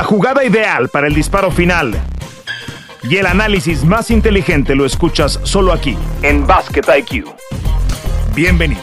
La jugada ideal para el disparo final y el análisis más inteligente lo escuchas solo aquí, en Basket IQ. Bienvenidos.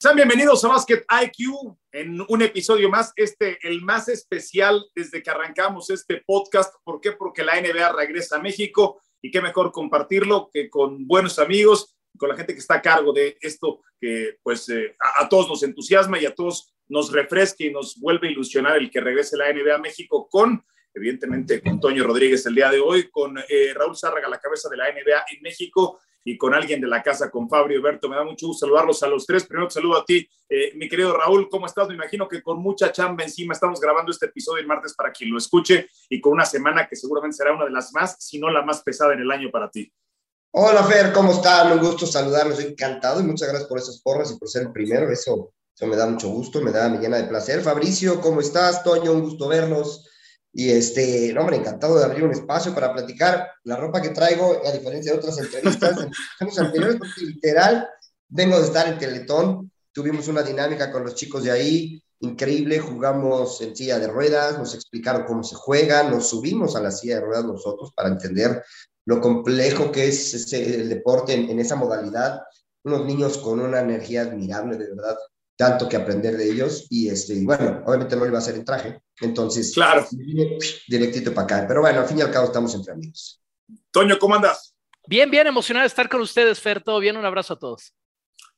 Sean bienvenidos a Basket IQ en un episodio más, este, el más especial desde que arrancamos este podcast. ¿Por qué? Porque la NBA regresa a México y qué mejor compartirlo que con buenos amigos, con la gente que está a cargo de esto que pues eh, a, a todos nos entusiasma y a todos nos refresque y nos vuelve a ilusionar el que regrese la NBA a México con, evidentemente, con Toño Rodríguez el día de hoy, con eh, Raúl Zárraga, la cabeza de la NBA en México y con alguien de la casa, con Fabio Berto. Me da mucho gusto saludarlos a los tres. Primero te saludo a ti, eh, mi querido Raúl. ¿Cómo estás? Me imagino que con mucha chamba encima estamos grabando este episodio el martes para quien lo escuche y con una semana que seguramente será una de las más, si no la más pesada en el año para ti. Hola Fer, ¿cómo están? Un gusto saludarlos, encantado y muchas gracias por esas porras y por ser el primero. Eso me da mucho gusto, me da, me llena de placer. Fabricio, ¿cómo estás? Toño, un gusto verlos. Y este, no, hombre, encantado de abrir un espacio para platicar. La ropa que traigo, a diferencia de otras entrevistas, en años anteriores, porque literal, vengo de estar en Teletón. Tuvimos una dinámica con los chicos de ahí, increíble. Jugamos en silla de ruedas, nos explicaron cómo se juega, nos subimos a la silla de ruedas nosotros para entender lo complejo que es el deporte en esa modalidad. Unos niños con una energía admirable, de verdad tanto que aprender de ellos y este, bueno, obviamente no le iba a hacer en traje, entonces claro. directito para acá, pero bueno, al fin y al cabo estamos entre amigos. Toño, ¿cómo andas? Bien, bien, emocionado de estar con ustedes, Fer, todo bien, un abrazo a todos.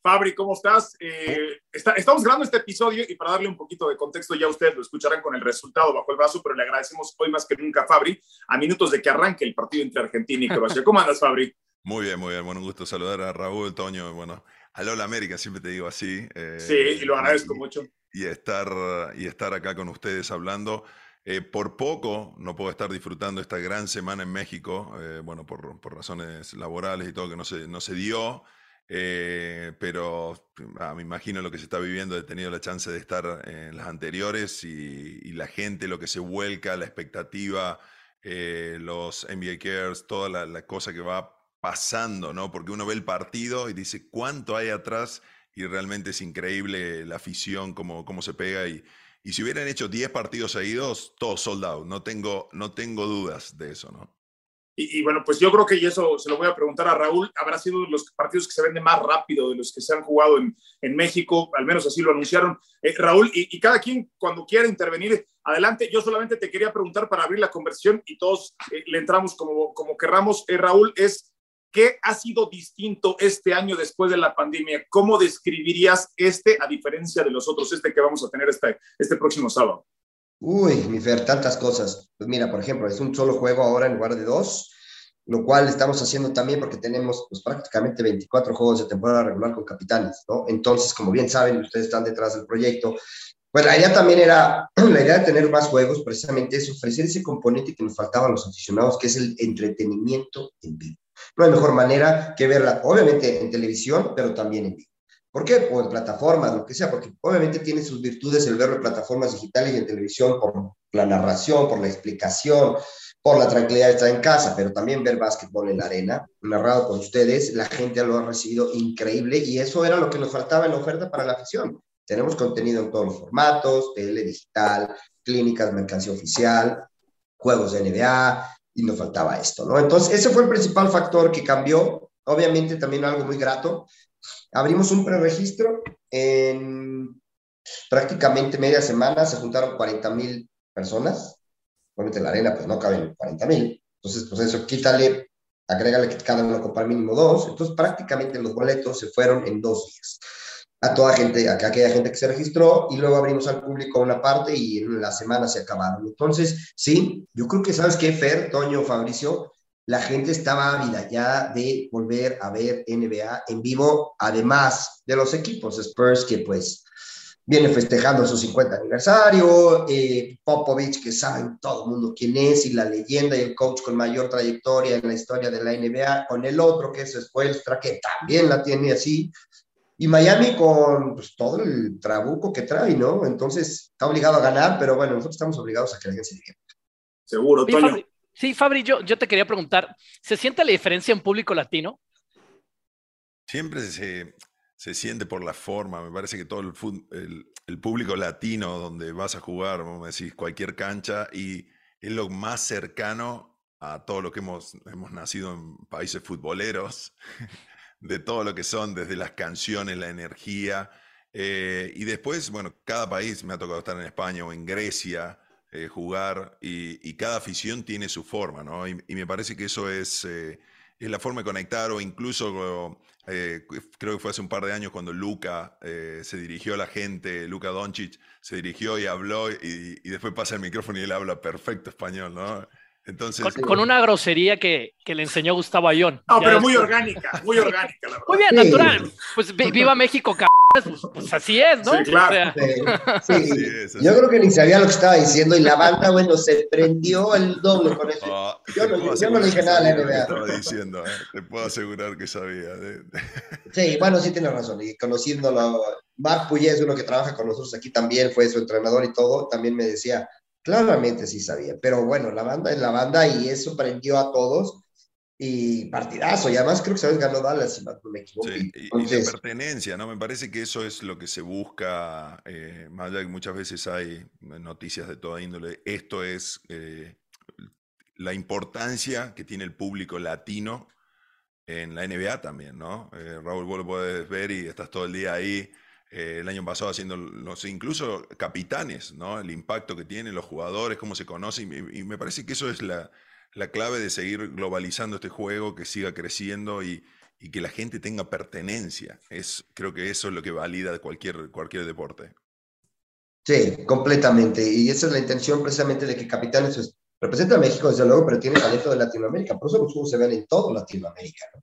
Fabri, ¿cómo estás? Eh, está, estamos grabando este episodio y para darle un poquito de contexto, ya ustedes lo escucharán con el resultado bajo el brazo, pero le agradecemos hoy más que nunca, Fabri, a minutos de que arranque el partido entre Argentina y Croacia. ¿Cómo andas, Fabri? Muy bien, muy bien. Bueno, un gusto saludar a Raúl, Toño, bueno, a Lola América, siempre te digo así. Eh, sí, y lo agradezco y, mucho. Y estar, y estar acá con ustedes hablando. Eh, por poco no puedo estar disfrutando esta gran semana en México, eh, bueno, por, por, razones laborales y todo que no se, no se dio, pero ah, me imagino lo que se está viviendo, he tenido la chance de estar en las anteriores y, y la gente, lo que se vuelca, la expectativa, los NBA Cares, toda la, la cosa que va pasando, ¿no? Porque uno ve el partido y dice cuánto hay atrás y realmente es increíble la afición, cómo, cómo se pega. Y, y si hubieran hecho 10 partidos seguidos, todo sold out. No tengo, no tengo dudas de eso, ¿no? Y, y, bueno, pues yo creo que y eso se lo voy a preguntar a Raúl, habrá sido los partidos que se venden más rápido de los que se han jugado en, en México, al menos así lo anunciaron. Eh, Raúl, y, y, cada quien cuando quiera intervenir, adelante. Yo solamente te quería preguntar para abrir la conversión y todos eh, le entramos como, como querramos. Eh, Raúl, es ¿Qué ha sido distinto este año después de la pandemia? ¿Cómo describirías este a diferencia de los otros, este que vamos a tener este, este próximo sábado? Uy, mi Fer, tantas cosas. Pues mira, por ejemplo, es un solo juego ahora en lugar de dos, lo cual estamos haciendo también porque tenemos pues, prácticamente 24 juegos de temporada regular con capitanes, ¿no? Entonces, como bien saben, ustedes están detrás del proyecto. Pues la idea también era, la idea de tener más juegos, precisamente es ofrecer ese componente que nos faltaba a los aficionados, que es el entretenimiento en vivo. No hay mejor manera que verla, obviamente en televisión, pero también en vivo. ¿Por qué? O en plataformas, lo que sea, porque obviamente tiene sus virtudes el verlo en plataformas digitales y en televisión por la narración, por la explicación, por la tranquilidad de estar en casa, pero también ver básquetbol en la arena, narrado por ustedes, la gente lo ha recibido increíble y eso era lo que nos faltaba en la oferta para la afición. Tenemos contenido en todos los formatos, tele, digital, clínicas, mercancía oficial, juegos de NBA, y nos faltaba esto, ¿no? Entonces, ese fue el principal factor que cambió. Obviamente, también algo muy grato. Abrimos un preregistro en prácticamente media semana, se juntaron 40 mil personas. Obviamente, en la arena, pues no caben 40 mil. Entonces, pues eso, quítale, agrégale que cada uno compra mínimo dos. Entonces, prácticamente los boletos se fueron en dos días a toda gente, a aquella gente que se registró y luego abrimos al público una parte y en la semana se acabaron. Entonces, sí, yo creo que sabes qué, Fer, Toño, Fabricio, la gente estaba ávida ya de volver a ver NBA en vivo, además de los equipos Spurs que pues viene festejando su 50 aniversario, eh, Popovich que saben todo el mundo quién es y la leyenda y el coach con mayor trayectoria en la historia de la NBA, con el otro que es Spoelstra que también la tiene así, y Miami con pues, todo el trabuco que trae, ¿no? Entonces está obligado a ganar, pero bueno, nosotros estamos obligados a que la gente se divierta. Seguro, Toño. Fabri, sí, Fabri, yo, yo te quería preguntar, ¿se siente la diferencia en público latino? Siempre se, se siente por la forma. Me parece que todo el, el, público latino donde vas a jugar, vamos a decir, cualquier cancha, y es lo más cercano a todo lo que hemos, hemos nacido en países futboleros, de todo lo que son, desde las canciones, la energía. Eh, y después, bueno, cada país, me ha tocado estar en España o en Grecia, eh, jugar, y, cada afición tiene su forma, ¿no? Y, me parece que eso es, eh, es la forma de conectar, o incluso creo que fue hace un par de años cuando Luca se dirigió a la gente, Luca Doncic se dirigió y habló, y, y después pasa el micrófono y él habla perfecto español, ¿no? Entonces, con, una grosería que, que, le enseñó Gustavo Ayón. No, pero muy orgánica, muy orgánica, la verdad. Muy bien, natural. Pues viva México, pues, pues, así es, ¿no? Sí, claro. sí. Yo creo que ni sabía lo que estaba diciendo y la banda, bueno, se prendió el doble con eso. Ah, yo, no, yo no, le dije nada a la NBA. Estaba diciendo, ¿eh? te puedo asegurar que sabía. Sí, bueno, sí tiene razón. Y conociéndolo, Marc Puyés, uno que trabaja con nosotros aquí también, fue su entrenador y todo, también me decía, Claramente sí sabía, pero bueno, la banda es la banda y eso prendió a todos y partidazo. Y además creo que sabes ganó Dallas, si no me equivoco. Sí, y, la pertenencia, ¿no? Me parece que eso es lo que se busca, eh, más allá de que muchas veces hay noticias de toda índole. Esto es eh, la importancia que tiene el público latino en la NBA también, ¿no? Eh, Raúl, vos lo puedes ver y estás todo el día ahí. Eh, el año pasado haciendo, los, incluso capitanes, ¿no? El impacto que tienen los jugadores, cómo se conocen, y, me parece que eso es la, la, clave de seguir globalizando este juego, que siga creciendo y, que la gente tenga pertenencia. Es, creo que eso es lo que valida cualquier, cualquier deporte. Sí, completamente. Y esa es la intención precisamente de que Capitanes representa a México, desde luego, pero tiene talento de Latinoamérica. Por eso los juegos se ven en todo Latinoamérica. ¿no?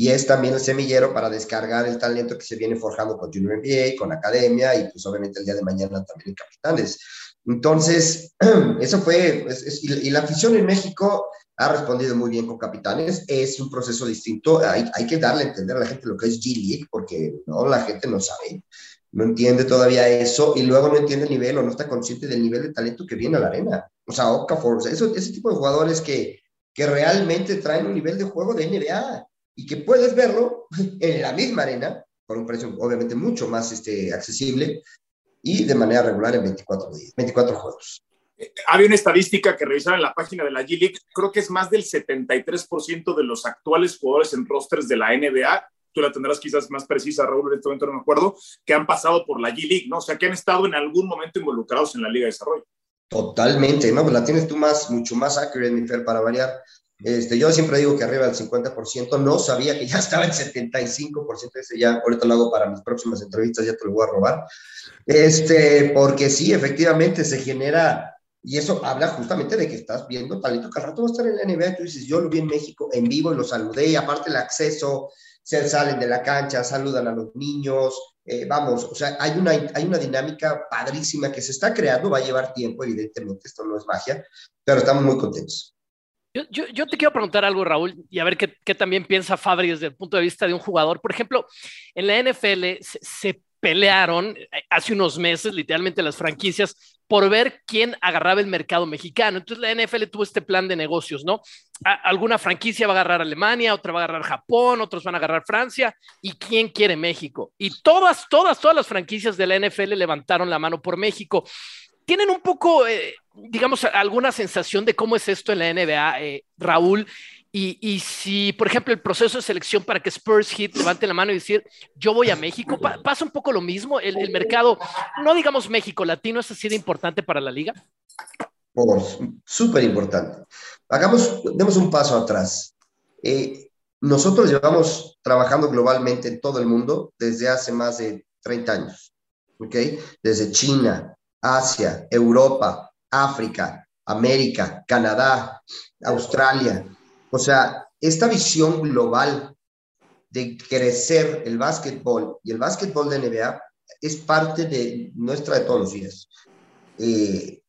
Y es también el semillero para descargar el talento que se viene forjando con Junior NBA, con Academia y pues obviamente el día de mañana también en Capitanes. Entonces, eso fue, y, la afición en México ha respondido muy bien con Capitanes, es un proceso distinto, hay, hay que darle a entender a la gente lo que es G-League, porque no, la gente no sabe, no entiende todavía eso, y luego no entiende el nivel o no está consciente del nivel de talento que viene a la arena. O sea, Okafor, ese tipo de jugadores que, que realmente traen un nivel de juego de NBA y que puedes verlo en la misma arena, por un precio obviamente mucho más este, accesible y de manera regular en 24, días, 24 juegos. Eh, había una estadística que revisaron en la página de la G-League, creo que es más del 73% de los actuales jugadores en rosters de la NBA, tú la tendrás quizás más precisa, Raúl, en este momento no me acuerdo, que han pasado por la G-League, ¿no? O sea, que han estado en algún momento involucrados en la Liga de Desarrollo. Totalmente, ¿no? Pues la tienes tú más, mucho más accurate, Fer, para variar. Este, yo siempre digo que arriba del 50%, no sabía que ya estaba el 75%, ese ya ahorita lo hago para mis próximas entrevistas, ya te lo voy a robar. Este, porque sí, efectivamente se genera, y eso habla justamente de que estás viendo talento que al rato va a estar en la NBA, tú dices, yo lo vi en México en vivo lo saludé, y aparte el acceso, se salen de la cancha, saludan a los niños, eh, vamos, o sea, hay una, hay una dinámica padrísima que se está creando, va a llevar tiempo, evidentemente, esto no es magia, pero estamos muy contentos. Yo, te quiero preguntar algo, Raúl, y a ver qué, también piensa Fabri desde el punto de vista de un jugador. Por ejemplo, en la NFL se, pelearon eh, hace unos meses, literalmente las franquicias, por ver quién agarraba el mercado mexicano. Entonces la NFL tuvo este plan de negocios, ¿no? alguna franquicia va a agarrar Alemania, otra va a agarrar Japón, otros van a agarrar Francia, y quién quiere México. Y todas, todas, todas las franquicias de la NFL levantaron la mano por México tienen un poco, eh, digamos, alguna sensación de cómo es esto en la NBA, eh, Raúl. Y, si, por ejemplo, el proceso de selección para que Spurs Hit levante la mano y decir, yo voy a México, pasa un poco lo mismo. El, mercado, no digamos México, latino, ¿es así de importante para la liga? Por, súper importante. Hagamos, demos un paso atrás. Eh, nosotros llevamos trabajando globalmente en todo el mundo desde hace más de 30 años, ¿ok? Desde China, Asia, Europa, África, América, Canadá, Australia. O sea, esta visión global de crecer el básquetbol y el básquetbol de NBA es parte de nuestra de todos los días. Eh,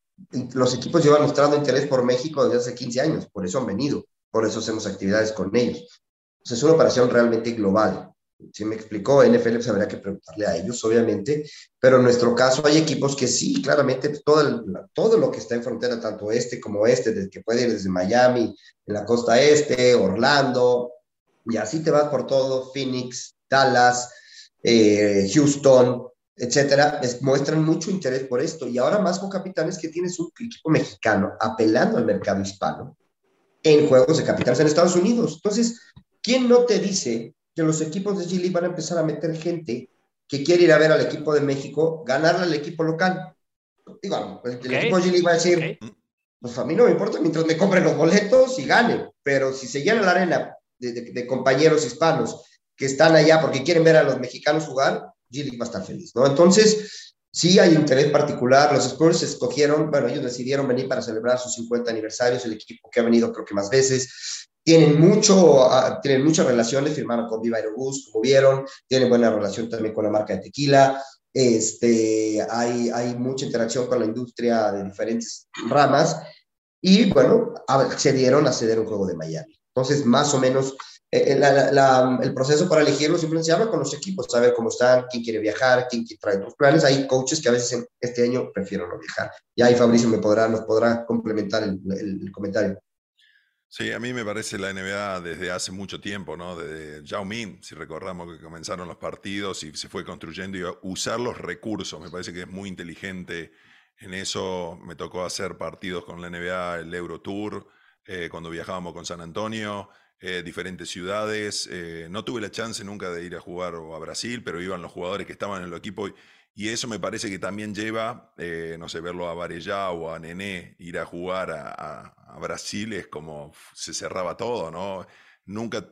los equipos llevan mostrando interés por México desde hace 15 años, por eso han venido, por eso hacemos actividades con ellos. es una operación realmente global. Si me explicó, NFL pues habría que preguntarle a ellos, obviamente, pero en nuestro caso hay equipos que sí, claramente, pues, todo, todo lo que está en frontera, tanto este como este, desde que puede ir desde Miami, en la costa este, Orlando, y así te vas por todo, Phoenix, Dallas, eh, Houston, etcétera, muestran mucho interés por esto. Y ahora más con Capitanes que tienes un equipo mexicano apelando al mercado hispano en juegos de capitales en Estados Unidos. Entonces, ¿quién no te dice que los equipos de G van a empezar a meter gente que quiere ir a ver al equipo de México, ganarle al equipo local? Digo, el, equipo de G va a decir, pues a mí no me importa mientras me compren los boletos y gane, pero si se llena la arena de, compañeros hispanos que están allá porque quieren ver a los mexicanos jugar, G va a estar feliz, ¿no? Entonces, sí hay interés particular. Los Spurs escogieron, bueno, ellos decidieron venir para celebrar sus 50 aniversarios, el equipo que ha venido creo que más veces. Tienen, mucho, uh, tienen muchas relaciones, firmaron con Viva Aerobús, como vieron, tienen buena relación también con la marca de tequila. Este, hay, hay mucha interacción con la industria de diferentes ramas y bueno, accedieron a ceder un juego de Miami. Entonces, más o menos, eh, eh, el proceso para elegirlo simplemente se habla con los equipos, saber cómo están, quién quiere viajar, quién trae tus planes. Hay coaches que a veces este año prefieren no viajar. Y ahí Fabricio me podrá, nos podrá complementar el, el, comentario. Sí, a mí me parece la NBA desde hace mucho tiempo, ¿no? Desde Yao Min, si recordamos que comenzaron los partidos y se fue construyendo y usar los recursos. Me parece que es muy inteligente en eso. Me tocó hacer partidos con la NBA, el Euro Tour, eh, cuando viajábamos con San Antonio, eh, diferentes ciudades. Eh, no tuve la chance nunca de ir a jugar a Brasil, pero iban los jugadores que estaban en el equipo. Y eso me parece que también lleva, no sé, verlo a Varellá o a Nené, ir a jugar a, Brasil es como se cerraba todo, ¿no? Nunca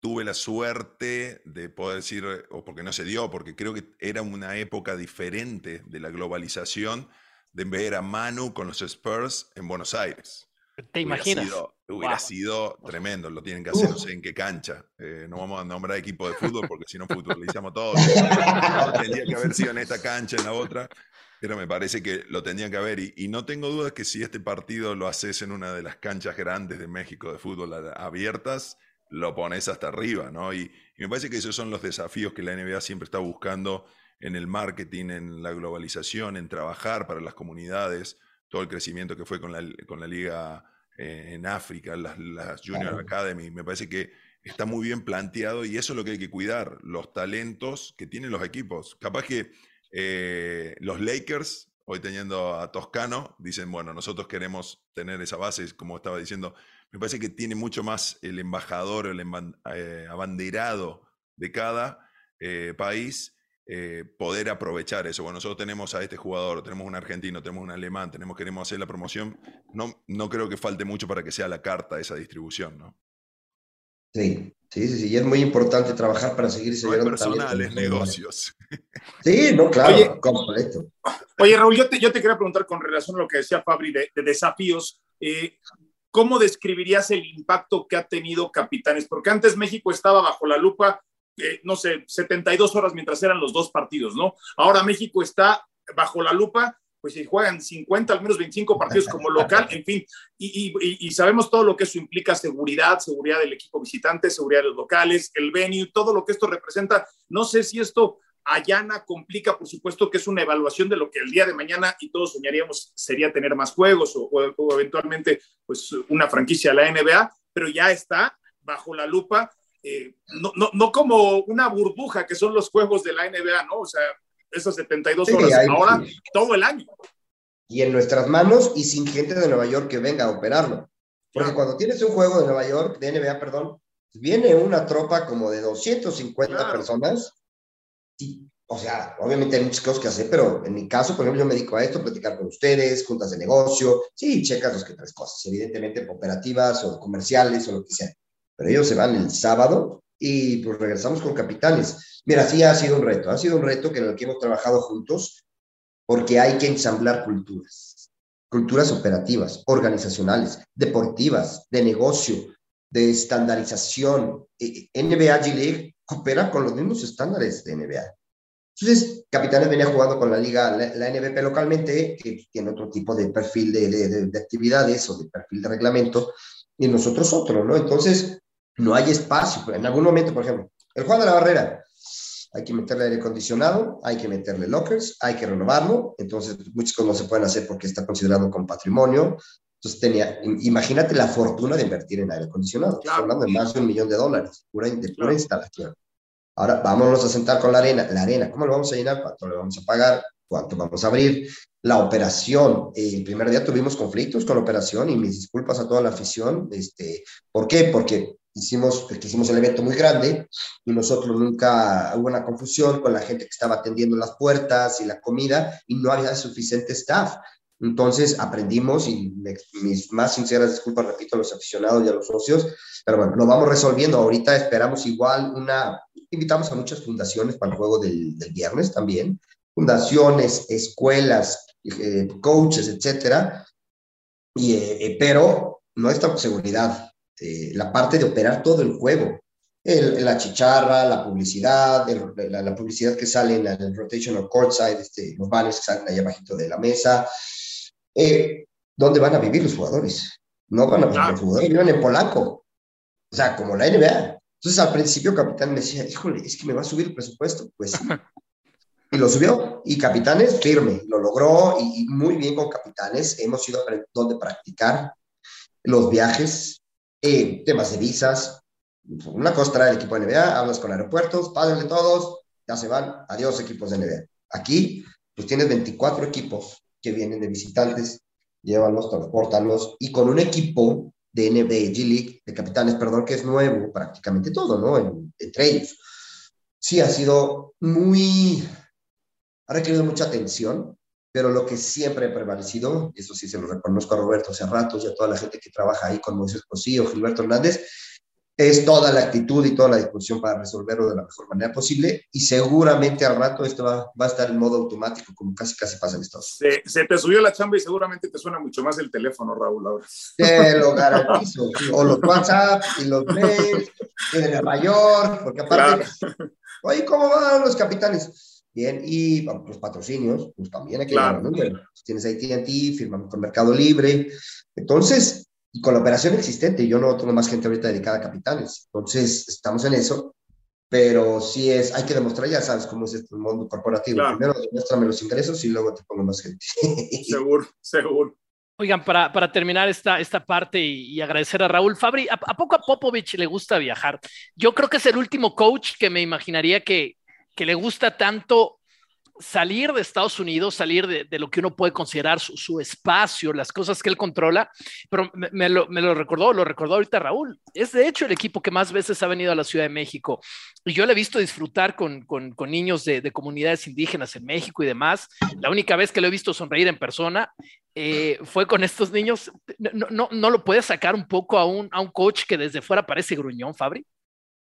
tuve la suerte de poder decir, o porque no se dio, porque creo que era una época diferente de la globalización, de ver a Manu con los Spurs en Buenos Aires. ¿Te imaginas? Hubiera sido tremendo, lo tienen que hacer, no sé en qué cancha. Eh, no vamos a nombrar equipo de fútbol porque si no futbolizamos todos. tendría que haber sido en esta cancha, en la otra, pero me parece que lo tendrían que haber. Y, no tengo dudas que si este partido lo haces en una de las canchas grandes de México de fútbol abiertas, lo pones hasta arriba, ¿no? Y, y me parece que esos son los desafíos que la NBA siempre está buscando en el marketing, en la globalización, en trabajar para las comunidades todo el crecimiento que fue con la, con la liga en África, las, Junior Academy, me parece que está muy bien planteado y eso es lo que hay que cuidar, los talentos que tienen los equipos. Capaz que eh, los Lakers, hoy teniendo a Toscano, dicen, bueno, nosotros queremos tener esa base, como estaba diciendo, me parece que tiene mucho más el embajador, el eh, abanderado de cada país eh, poder aprovechar eso. Bueno, nosotros tenemos a este jugador, tenemos un argentino, tenemos un alemán, tenemos, queremos hacer la promoción. No, no creo que falte mucho para que sea la carta esa distribución, ¿no? Sí, sí, sí, sí. Y es muy importante trabajar para seguir no personales, negocios. Sí, no, claro, oye, completo. Oye, Raúl, yo te, yo te quería preguntar con relación a lo que decía Fabri de, desafíos. Eh, ¿Cómo describirías el impacto que ha tenido Capitanes? Porque antes México estaba bajo la lupa eh, no sé, 72 horas mientras eran los dos partidos, ¿no? Ahora México está bajo la lupa, pues si juegan 50, al menos 25 partidos como local, en fin, y, sabemos todo lo que eso implica, seguridad, seguridad del equipo visitante, seguridad de los locales, el venue, todo lo que esto representa. No sé si esto allana, complica, por supuesto que es una evaluación de lo que el día de mañana y todos soñaríamos sería tener más juegos o, eventualmente pues una franquicia de la NBA, pero ya está bajo la lupa eh, no, no, no, como una burbuja que son los juegos de la NBA, ¿no? O sea, esas 72 horas, ahora todo el año. Y en nuestras manos y sin gente de Nueva York que venga a operarlo. Porque cuando tienes un juego de Nueva York, de NBA, perdón, viene una tropa como de 250 personas. Y, o sea, obviamente hay muchas cosas que hacer, pero en mi caso, por ejemplo, yo me dedico a esto, platicar con ustedes, juntas de negocio, sí, checas dos que tres cosas, evidentemente operativas o comerciales o lo que sea pero ellos se van el sábado y pues regresamos con capitanes. Mira, sí ha sido un reto, ha sido un reto que en el que hemos trabajado juntos porque hay que ensamblar culturas, culturas operativas, organizacionales, deportivas, de negocio, de estandarización. E, NBA G League opera con los mismos estándares de NBA. Entonces, Capitanes venía jugando con la liga, la, NBP localmente, que tiene otro tipo de perfil de, de, de, actividades o de perfil de reglamento, y nosotros otro, ¿no? Entonces, no hay espacio. En algún momento, por ejemplo, el Juan de la Barrera, hay que meterle aire acondicionado, hay que meterle lockers, hay que renovarlo. Entonces, muchas cosas no se pueden hacer porque está considerado como patrimonio. Entonces, tenía, imagínate la fortuna de invertir en aire acondicionado. Estamos hablando de más de un millón de dólares, pura, de pura instalación. Ahora vámonos a sentar con la arena. La arena, ¿cómo lo vamos a llenar? ¿Cuánto le vamos a pagar? ¿Cuánto vamos a abrir? La operación, el primer día tuvimos conflictos con la operación y mis disculpas a toda la afición. Este, ¿Por qué? Porque hicimos, hicimos el evento muy grande y nosotros nunca hubo una confusión con la gente que estaba atendiendo las puertas y la comida y no había suficiente staff. Entonces aprendimos y mis más sinceras disculpas, repito, a los aficionados y a los socios, pero bueno, lo vamos resolviendo. Ahorita esperamos igual una, invitamos a muchas fundaciones para el juego del, del viernes también, fundaciones, escuelas, eh, coaches, etcétera, y, eh, pero no está seguridad. Eh, la parte de operar todo el juego, la chicharra, la publicidad, la, publicidad que sale en el rotational courtside, este, los banners que salen ahí abajito de la mesa, eh, ¿dónde van a vivir los jugadores? No van a vivir los jugadores, viven en Polanco. O sea, como la NBA. Entonces, al principio, Capitán me decía, híjole, es que me va a subir el presupuesto. Pues sí. Y lo subió. Y Capitanes, firme, lo logró y, muy bien con Capitanes. Hemos ido a donde practicar los viajes, eh, temas de visas. Una cosa trae el equipo de NBA, hablas con aeropuertos, pásenle todos, ya se van. Adiós, equipos de NBA. Aquí, pues tienes 24 equipos que vienen de visitantes, llévalos, transportanlos, y con un equipo de NBA, G League, de capitanes, perdón, que es nuevo prácticamente todo, ¿no? entre ellos. Sí, ha sido muy, ha requerido mucha atención, pero lo que siempre ha prevalecido, eso sí se lo reconozco a Roberto hace ratos y a toda la gente que trabaja ahí con Moisés Cosillo, Gilberto Hernández, es toda la actitud y toda la disposición para resolverlo de la mejor manera posible y seguramente al rato esto va, va a estar en modo automático como casi casi pasa en Estados Unidos. Se, se, te subió la chamba y seguramente te suena mucho más el teléfono, Raúl, ahora. Te lo garantizo. o los WhatsApp y los mails de Nueva York, porque aparte, claro. oye, ¿cómo van los capitanes? Bien, y los patrocinios, pues también hay que claro. número. Tienes AT&T, firman con Mercado Libre. Entonces, y con la operación existente, yo no tengo más gente ahorita dedicada a capitales, entonces estamos en eso, pero sí es, hay que demostrar, ya sabes cómo es este mundo corporativo, claro. primero demuéstrame los ingresos y luego te pongo más gente. seguro, seguro. Oigan, para, para terminar esta, esta parte y, y, agradecer a Raúl Fabri, ¿a, ¿a, poco a Popovich le gusta viajar? Yo creo que es el último coach que me imaginaría que, que le gusta tanto salir de Estados Unidos, salir de, de, lo que uno puede considerar su, su, espacio, las cosas que él controla, pero me, me, lo, me, lo, recordó, lo recordó ahorita Raúl. Es de hecho el equipo que más veces ha venido a la Ciudad de México y yo le he visto disfrutar con, con, con niños de, de, comunidades indígenas en México y demás. La única vez que lo he visto sonreír en persona eh, fue con estos niños. No, no, no lo puede sacar un poco a un, a un coach que desde fuera parece gruñón, Fabri.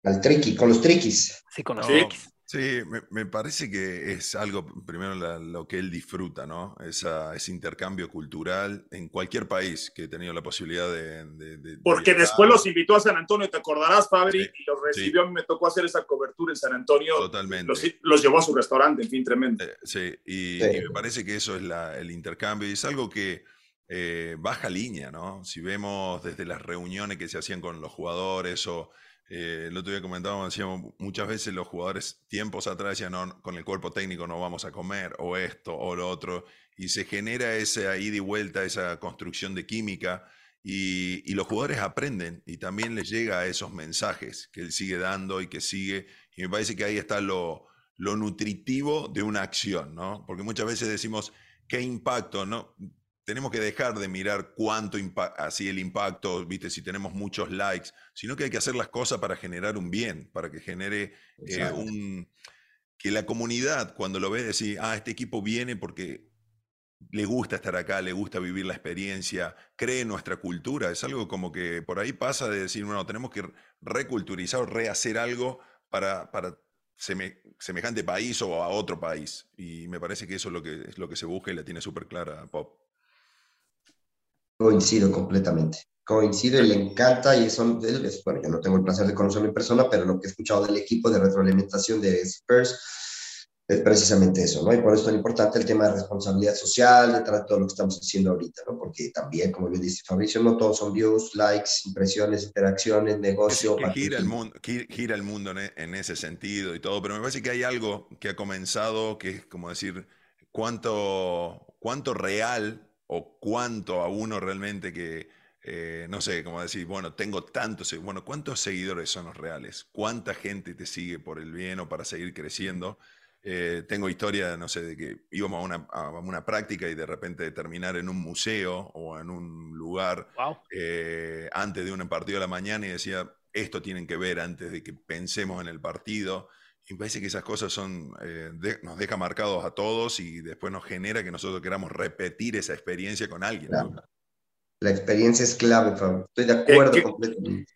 Al triqui, con los triquis. Sí, con los no. triquis. Sí, me, me, parece que es algo, primero, la, lo que él disfruta, ¿no? Esa, ese intercambio cultural en cualquier país que he tenido la posibilidad de. de, de Porque de después los invitó a San Antonio, ¿te acordarás, Fabri? Sí, y los recibió, sí. a mí me tocó hacer esa cobertura en San Antonio. Totalmente. Los, los llevó a su restaurante, en fin, tremendo. Eh, sí, y, sí, y, me parece que eso es la, el intercambio y es algo que. Eh, baja línea, ¿no? Si vemos desde las reuniones que se hacían con los jugadores o eh, el otro día comentábamos, decíamos, muchas veces los jugadores tiempos atrás decían, no, con el cuerpo técnico no vamos a comer, o esto, o lo otro, y se genera esa ida y vuelta, esa construcción de química, y, y, los jugadores aprenden, y también les llega a esos mensajes que él sigue dando y que sigue, y me parece que ahí está lo, lo nutritivo de una acción, ¿no? Porque muchas veces decimos, ¿qué impacto? ¿no? Tenemos que dejar de mirar cuánto así el impacto, viste, si tenemos muchos likes, sino que hay que hacer las cosas para generar un bien, para que genere eh, un que la comunidad cuando lo ve decir, ah, este equipo viene porque le gusta estar acá, le gusta vivir la experiencia, cree en nuestra cultura, es algo como que por ahí pasa de decir, bueno, tenemos que reculturizar o rehacer algo para, para seme, semejante país o a otro país. Y me parece que eso es lo que, es lo que se busca y la tiene súper clara Pop. Coincido completamente. Coincido y le encanta y son, es, bueno, yo no tengo el placer de conocerlo en persona, pero lo que he escuchado del equipo de retroalimentación de Spurs es precisamente eso, ¿no? Y por eso es tan importante el tema de responsabilidad social detrás de todo lo que estamos haciendo ahorita, ¿no? Porque también, como bien dice Fabricio, no todos son views, likes, impresiones, interacciones, negocio. Es que gira, el mundo, gira el mundo en ese sentido y todo, pero me parece que hay algo que ha comenzado que es como decir, cuánto, cuánto real o cuánto a uno realmente que eh, no sé, como decir, bueno, tengo tantos, bueno, ¿cuántos seguidores son los reales? ¿Cuánta gente te sigue por el bien o para seguir creciendo? Eh, tengo historia, no sé, de que íbamos a una, a una, práctica y de repente terminar en un museo o en un lugar eh, antes de un partido de la mañana y decía, esto tienen que ver antes de que pensemos en el partido. Y me parece que esas cosas son, eh, nos deja marcados a todos y después nos genera que nosotros queramos repetir esa experiencia con alguien. La experiencia es clave, Fabio. Estoy de acuerdo completamente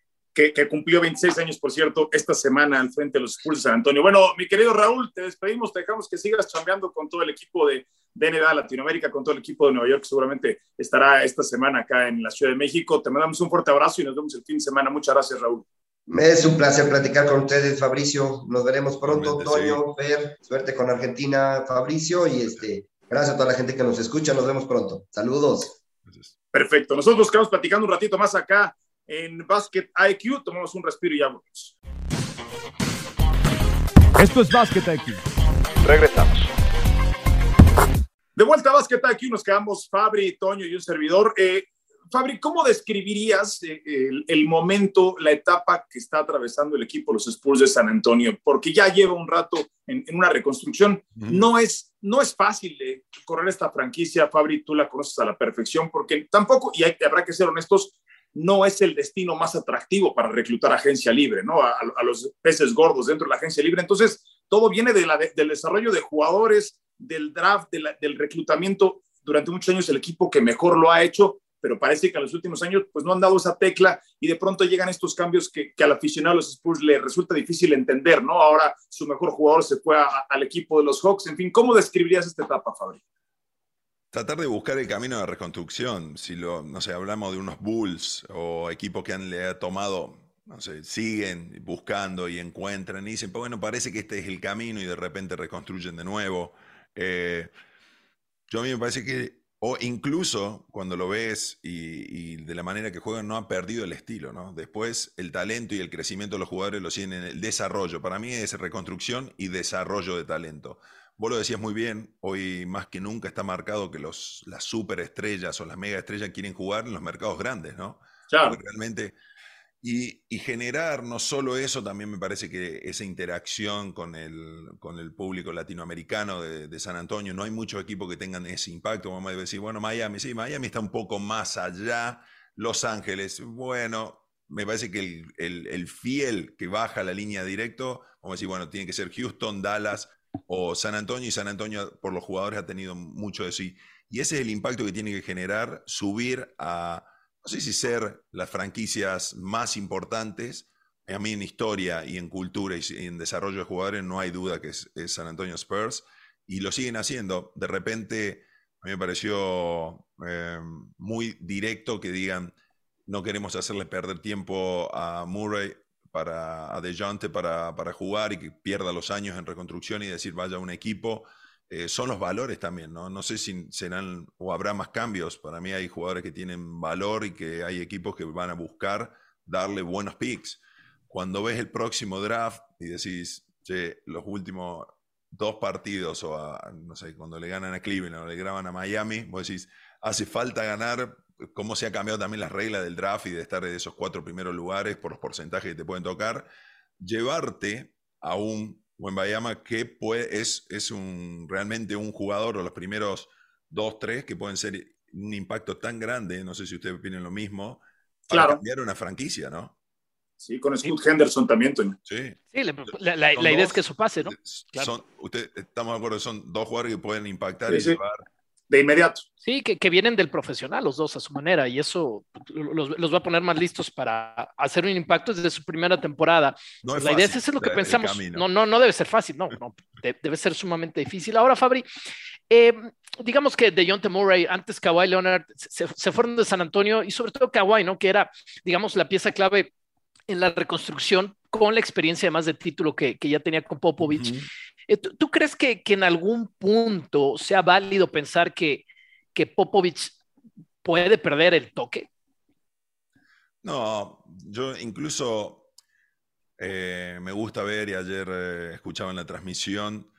que, cumplió 26 años, por cierto, esta semana al frente de los Spurs de San Antonio. Bueno, mi querido Raúl, te despedimos, te dejamos que sigas chambeando con todo el equipo de, de NBA Latinoamérica, con todo el equipo de Nueva York, seguramente estará esta semana acá en la Ciudad de México. Te mandamos un fuerte abrazo y nos vemos el fin de semana. Muchas gracias, Raúl. Es un placer platicar con ustedes, Fabricio. Nos veremos pronto, Toño, Fer. Suerte con Argentina, Fabricio. Y este, gracias a toda la gente que nos escucha. Nos vemos pronto. Saludos. Perfecto. Nosotros nos quedamos platicando un ratito más acá en Basket IQ. Tomamos un respiro y ya volvemos. Esto es Basket IQ. Regresamos. De vuelta a Basket IQ nos quedamos Fabri, Toño y un servidor. Eh, Fabri, ¿cómo describirías eh, el, momento, la etapa que está atravesando el equipo los Spurs de San Antonio? Porque ya lleva un rato en, una reconstrucción. no, es, no es fácil correr esta franquicia, Fabri, tú la conoces a la perfección, porque tampoco, y habrá que ser honestos, no es el destino más atractivo para reclutar agencia libre, ¿no? A, los peces gordos dentro de la agencia libre. Entonces, todo viene de la, del desarrollo de jugadores, del draft, del reclutamiento. Durante muchos años el equipo que mejor lo ha hecho, pero parece que en los últimos años pues no han dado esa tecla y de pronto llegan estos cambios que, al aficionado de los Spurs le resulta difícil entender, ¿no? Ahora su mejor jugador se fue al equipo de los Hawks. En fin, ¿cómo describirías esta etapa, Fabri? Tratar de buscar el camino de reconstrucción. Si no sé, hablamos de unos Bulls o equipos que han le ha tomado, no sé, siguen buscando y encuentran y dicen, pues bueno, parece que este es el camino y de repente reconstruyen de nuevo. Eh, yo a mí me parece que, o incluso cuando lo ves y, y, de la manera que juegan, no han perdido el estilo, ¿no? Después el talento y el crecimiento de los jugadores lo siguen en el desarrollo. Para mí es reconstrucción y desarrollo de talento. Vos lo decías muy bien, hoy más que nunca está marcado que los, las superestrellas o las mega estrellas quieren jugar en los mercados grandes, ¿no? Claro. realmente, y, generar no solo eso, también me parece que esa interacción con el, con el público latinoamericano de, San Antonio, no hay muchos equipos que tengan ese impacto. Vamos a decir, bueno, Miami, sí, Miami está un poco más allá, Los Ángeles, bueno, me parece que el, el, el fiel que baja la línea directo, vamos a decir, bueno, tiene que ser Houston, Dallas, o San Antonio, y San Antonio por los jugadores ha tenido mucho de sí. Y ese es el impacto que tiene que generar subir a, no sé si ser las franquicias más importantes, a mí en historia y en cultura y en desarrollo de jugadores no hay duda que es, San Antonio Spurs, y lo siguen haciendo. De repente, a mí me pareció eh, muy directo que digan, no queremos hacerle perder tiempo a Murray para adelante para, para, jugar y que pierda los años en reconstrucción y decir vaya a un equipo. Eh, son los valores también, ¿no? No sé si serán o habrá más cambios. Para mí hay jugadores que tienen valor y que hay equipos que van a buscar darle buenos picks. Cuando ves el próximo draft y decís, che, los últimos dos partidos o no sé, cuando le ganan a Cleveland o le graban a Miami, vos decís, hace falta ganar cómo se ha cambiado también las reglas del draft y de estar en esos cuatro primeros lugares por los porcentajes que te pueden tocar, llevarte a un buen Bayama que puede, es, es un, realmente un jugador o los primeros dos, tres que pueden ser un impacto tan grande, no sé si ustedes opinan lo mismo, para claro. cambiar una franquicia, ¿no? Sí, con Scoot Henderson también, Toño. Sí. sí la, idea es que eso pase, ¿no? Son, usted, estamos de acuerdo, son dos jugadores que pueden impactar y llevar de inmediato. Sí, que, vienen del profesional los dos a su manera y eso los, va a poner más listos para hacer un impacto desde su primera temporada. No la idea es eso es lo que pensamos. No, no, no debe ser fácil, no, no debe ser sumamente difícil. Ahora, Fabri, eh, digamos que de John Murray, antes Kawhi Leonard, se, fueron de San Antonio y sobre todo Kawhi, ¿no? Que era, digamos, la pieza clave en la reconstrucción con la experiencia además de título que, ya tenía con Popovich. Eh, ¿Tú, crees que, en algún punto sea válido pensar que, que Popovich puede perder el toque? No, yo incluso eh, me gusta ver, y ayer eh, escuchaba en la transmisión,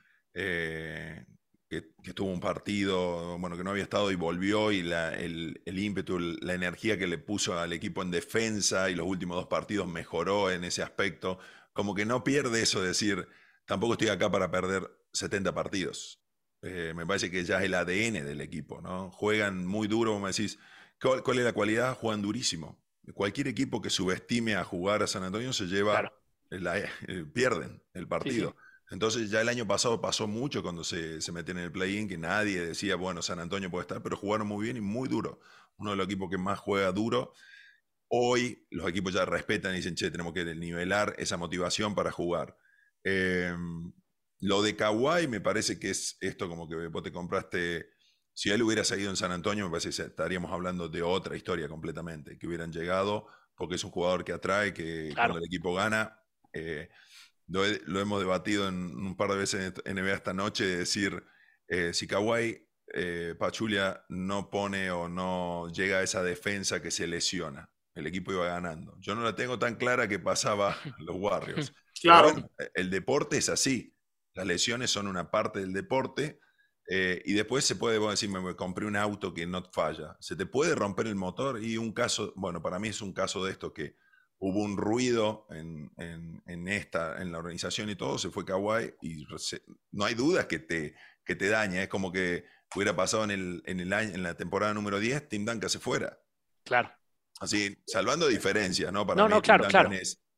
que, tuvo un partido, bueno, que no había estado y volvió, y el, ímpetu, la energía que le puso al equipo en defensa y los últimos dos partidos mejoró en ese aspecto. Como que no pierde eso de decir, tampoco estoy acá para perder 70 partidos. Eh, me parece que ya es el ADN del equipo, ¿no? Juegan muy duro, como decís, ¿cuál, es la cualidad? Juegan durísimo. Cualquier equipo que subestime a jugar a San Antonio se lleva, eh, pierden el partido. Entonces ya el año pasado pasó mucho cuando se, se en el play-in, que nadie decía, bueno, San Antonio puede estar, pero jugaron muy bien y muy duro. Uno de los equipos que más juega duro. Hoy los equipos ya respetan y dicen, che, tenemos que nivelar esa motivación para jugar. Em, lo de Kawhi me parece que es esto como que vos te compraste, si él hubiera seguido en San Antonio, me parece que estaríamos hablando de otra historia completamente, que hubieran llegado, porque es un jugador que atrae, que cuando el equipo gana... Eh, lo, hemos debatido en un par de veces en NBA esta noche, de decir, eh, si Kawhi eh, Pachulia no pone o no llega a esa defensa que se lesiona, el equipo iba ganando. Yo no la tengo tan clara que pasaba los Warriors. Claro. el deporte es así. Las lesiones son una parte del deporte. Eh, y después se puede decir, me compré un auto que no falla. Se te puede romper el motor y un caso, bueno, para mí es un caso de esto que hubo un ruido en, en, esta, en la organización y todo, se fue Kawhi y no hay dudas que te, que te daña. Es como que hubiera pasado en, el, en, el año, en la temporada número 10, Tim Duncan se fuera. Claro. Así, salvando diferencias, ¿no? Para no, no, claro, claro.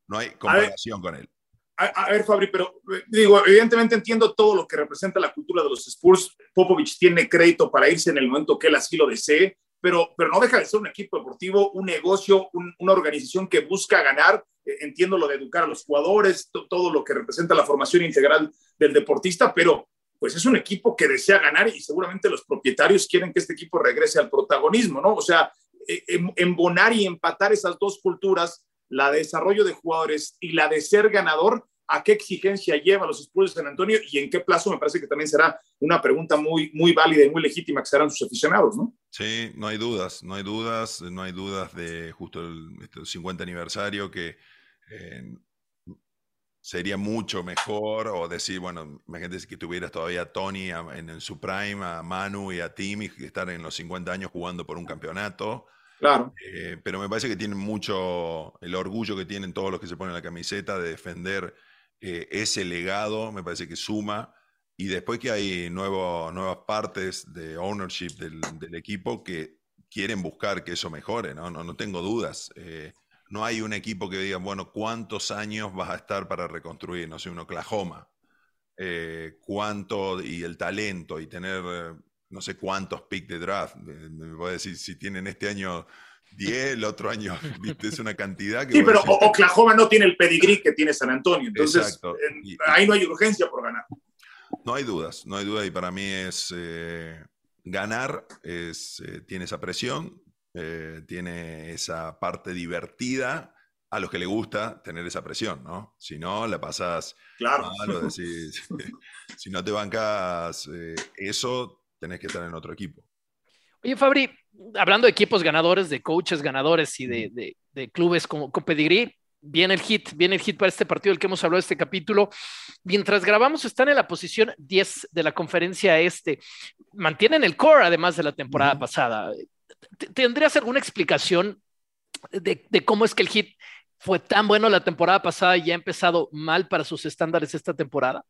no hay comparación con él. A, ver, Fabri, pero eh, digo, evidentemente entiendo todo lo que representa la cultura de los Spurs. Popovich tiene crédito para irse en el momento que él así lo desee pero, pero no deja de ser un equipo deportivo, un negocio, una organización que busca ganar. Eh, entiendo lo de educar a los jugadores, todo lo que representa la formación integral del deportista, pero pues es un equipo que desea ganar y seguramente los propietarios quieren que este equipo regrese al protagonismo, ¿no? O sea, eh, em, embonar y empatar esas dos culturas, la de desarrollo de jugadores y la de ser ganador, a qué exigencia lleva los Spurs de San Antonio y en qué plazo me parece que también será una pregunta muy, muy válida y muy legítima que serán sus aficionados, ¿no? Sí, no hay dudas, no hay dudas, no hay dudas de justo el, 50 este aniversario que eh, sería mucho mejor o decir, bueno, imagínate que tuvieras todavía a Tony en, su prime, a Manu y a Timmy estar en los 50 años jugando por un campeonato. Claro. Eh, pero me parece que tienen mucho, el orgullo que tienen todos los que se ponen la camiseta de defender eh, ese legado me parece que suma. Y después que hay nuevas partes de ownership del, equipo que quieren buscar que eso mejore, no, no, no tengo dudas. Eh, no hay un equipo que diga, bueno, ¿cuántos años vas a estar para reconstruir? No sé, un Oklahoma. ¿Cuánto? Y el talento y tener no sé cuántos picks de draft. Me voy a decir, si tienen este año 10, el otro año, ¿viste? Es una cantidad que... Sí, pero Oklahoma no tiene el pedigrí que tiene San Antonio, entonces ahí no hay urgencia por ganar. No hay dudas, no hay dudas y para mí es eh, ganar, es, eh, tiene esa presión, eh, tiene esa parte divertida a los que le gusta tener esa presión, ¿no? Si no, la pasas claro. si no te bancas eso, tenés que estar en otro equipo. Oye, Fabri, hablando de equipos ganadores, de coaches ganadores y de, clubes como Copedigrí, viene el hit, viene el hit para este partido del que hemos hablado este capítulo. Mientras grabamos, están en la posición 10 de la conferencia este. Mantienen el core, además de la temporada pasada. ¿Tendrías alguna explicación de, de, cómo es que el hit fue tan bueno la temporada pasada y ha empezado mal para sus estándares esta temporada?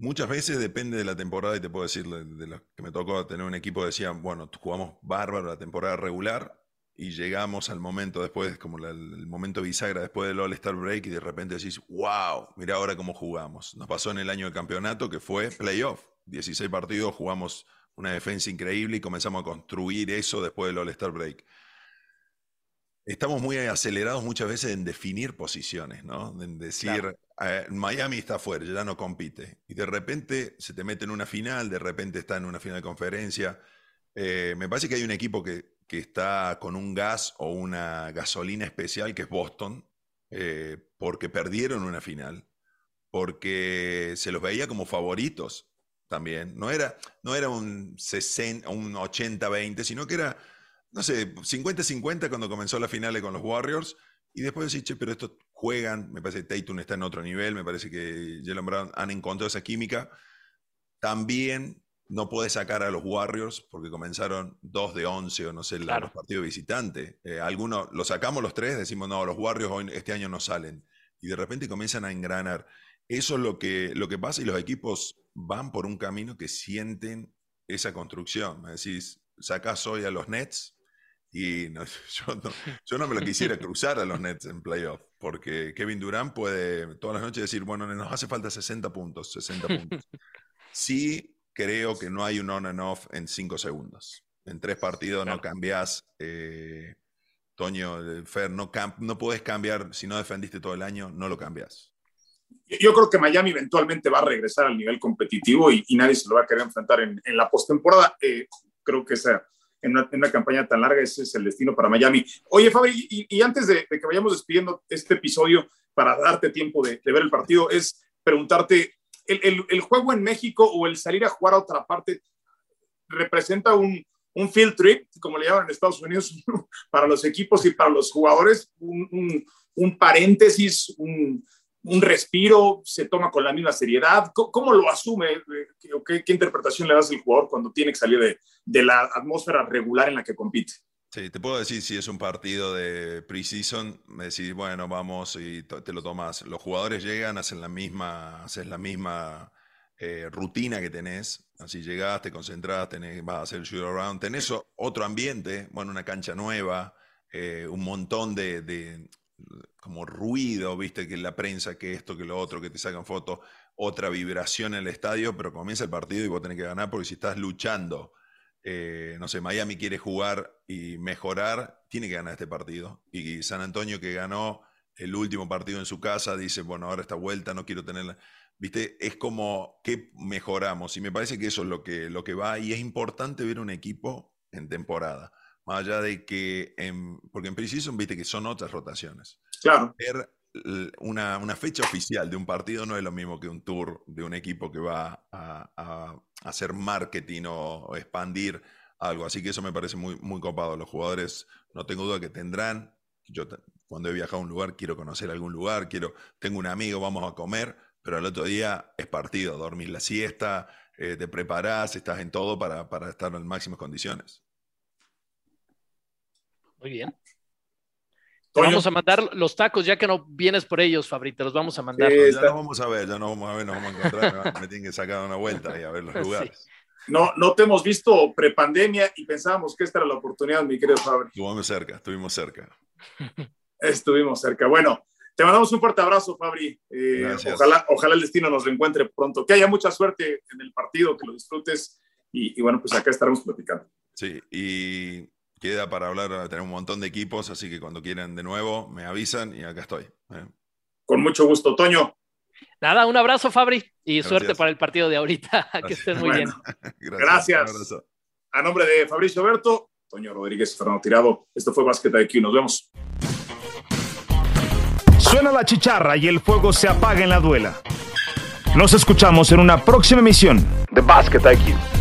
Muchas veces depende de la temporada y te puedo decir, de, lo que me tocó tener un equipo, decían, bueno, jugamos bárbaro la temporada regular y llegamos al momento después, como el momento bisagra después del All-Star Break y de repente decís, wow, mira ahora cómo jugamos. Nos pasó en el año de campeonato que fue playoff, 16 partidos, jugamos una defensa increíble y comenzamos a construir eso después del All-Star Break. Estamos muy acelerados muchas veces en definir posiciones, ¿no? En decir, eh, Miami está fuera, ya no compite. Y de repente se te mete en una final, de repente está en una final de conferencia. Eh, me parece que hay un equipo que, está con un gas o una gasolina especial, que es Boston, eh, porque perdieron una final, porque se los veía como favoritos también. No era, no era un, 60, un 80-20, sino que era, no sé, 50-50 cuando comenzó la final con los Warriors. Y después decís, che, pero esto juegan, me parece que Tatum está en otro nivel, me parece que Jalen Brown han encontrado esa química. También no puedes sacar a los Warriors porque comenzaron 2 de 11 o no sé, los partidos visitantes. Eh, algunos, los sacamos los tres, decimos, no, los Warriors hoy, este año no salen. Y de repente comienzan a engranar. Eso es lo que, lo que pasa y los equipos van por un camino que sienten esa construcción. Me decís, sacás hoy a los Nets y yo, no, me lo quisiera cruzar a los Nets en playoff, porque Kevin Durant puede todas las noches decir, bueno, nos hace falta 60 puntos, 60 puntos. Sí creo que no hay un on and off en 5 segundos. En tres partidos no cambias. Eh, Toño, eh, Fer, no, no puedes cambiar, si no defendiste todo el año, no lo cambias. Yo creo que Miami eventualmente va a regresar al nivel competitivo y, nadie se lo va a querer enfrentar en, la postemporada. Eh, creo que esa, en, una, campaña tan larga ese es el destino para Miami. Oye, Fabri, y, antes de, que vayamos despidiendo este episodio para darte tiempo de, ver el partido, es preguntarte, el, juego en México o el salir a jugar a otra parte representa un, un field trip, como le llaman en Estados Unidos, para los equipos y para los jugadores, un, un, paréntesis, un, un, respiro, se toma con la misma seriedad. ¿Cómo, lo asume? ¿Qué, ¿Qué, interpretación le das al jugador cuando tiene que salir de, de la atmósfera regular en la que compite? Sí, te puedo decir si es un partido de preseason, decís, bueno, vamos y te lo tomas. Los jugadores llegan, hacen la misma, haces la misma eh, rutina que tenés. Así llegás, te vas a hacer el shoot around. Tenés otro ambiente, bueno, una cancha nueva, eh, un montón de, como ruido, viste, que la prensa, que esto, que lo otro, que te sacan fotos, otra vibración en el estadio, pero comienza el partido y vos tenés que ganar porque si estás luchando eh, no sé, Miami quiere jugar y mejorar, tiene que ganar este partido. Y San Antonio que ganó el último partido en su casa, dice, bueno, ahora esta vuelta no quiero tenerla. Viste, es como que mejoramos. Y me parece que eso es lo que, lo que va. Y es importante ver un equipo en temporada. Más allá de que, en, porque en Precision, viste que son otras rotaciones. Claro. Ver una, fecha oficial de un partido no es lo mismo que un tour de un equipo que va a, hacer marketing o, expandir algo. Así que eso me parece muy, muy copado. Los jugadores, no tengo duda que tendrán. Yo cuando he viajado a un lugar quiero conocer algún lugar, quiero, tengo un amigo, vamos a comer, pero al otro día es partido, dormir la siesta, eh, te preparás, estás en todo para, para estar en máximas condiciones. Muy bien vamos a mandar los tacos, ya que no vienes por ellos, Fabri, te los vamos a mandar. ya nos vamos a ver, ya nos vamos a ver, nos vamos a encontrar. me tienen que sacar una vuelta y a ver los lugares. No, no te hemos visto prepandemia y pensábamos que esta era la oportunidad, mi querido Fabri. Estuvimos cerca, estuvimos cerca. estuvimos cerca. Bueno, te mandamos un fuerte abrazo, Fabri. Eh, ojalá, ojalá el destino nos reencuentre pronto. Que haya mucha suerte en el partido, que lo disfrutes. Y, y bueno, pues acá estaremos platicando. Sí, y queda para hablar, tener un montón de equipos, así que cuando quieran de nuevo me avisan y acá estoy. ¿eh? Con mucho gusto, Toño. Nada, un abrazo, Fabri, y suerte para el partido de ahorita. que estén muy bien. Gracias. A nombre de Fabricio Berto, Toño Rodríguez y Fernando Tirado, esto fue Basket IQ. Nos vemos. Suena la chicharra y el fuego se apaga en la duela. Nos escuchamos en una próxima emisión de Basket IQ.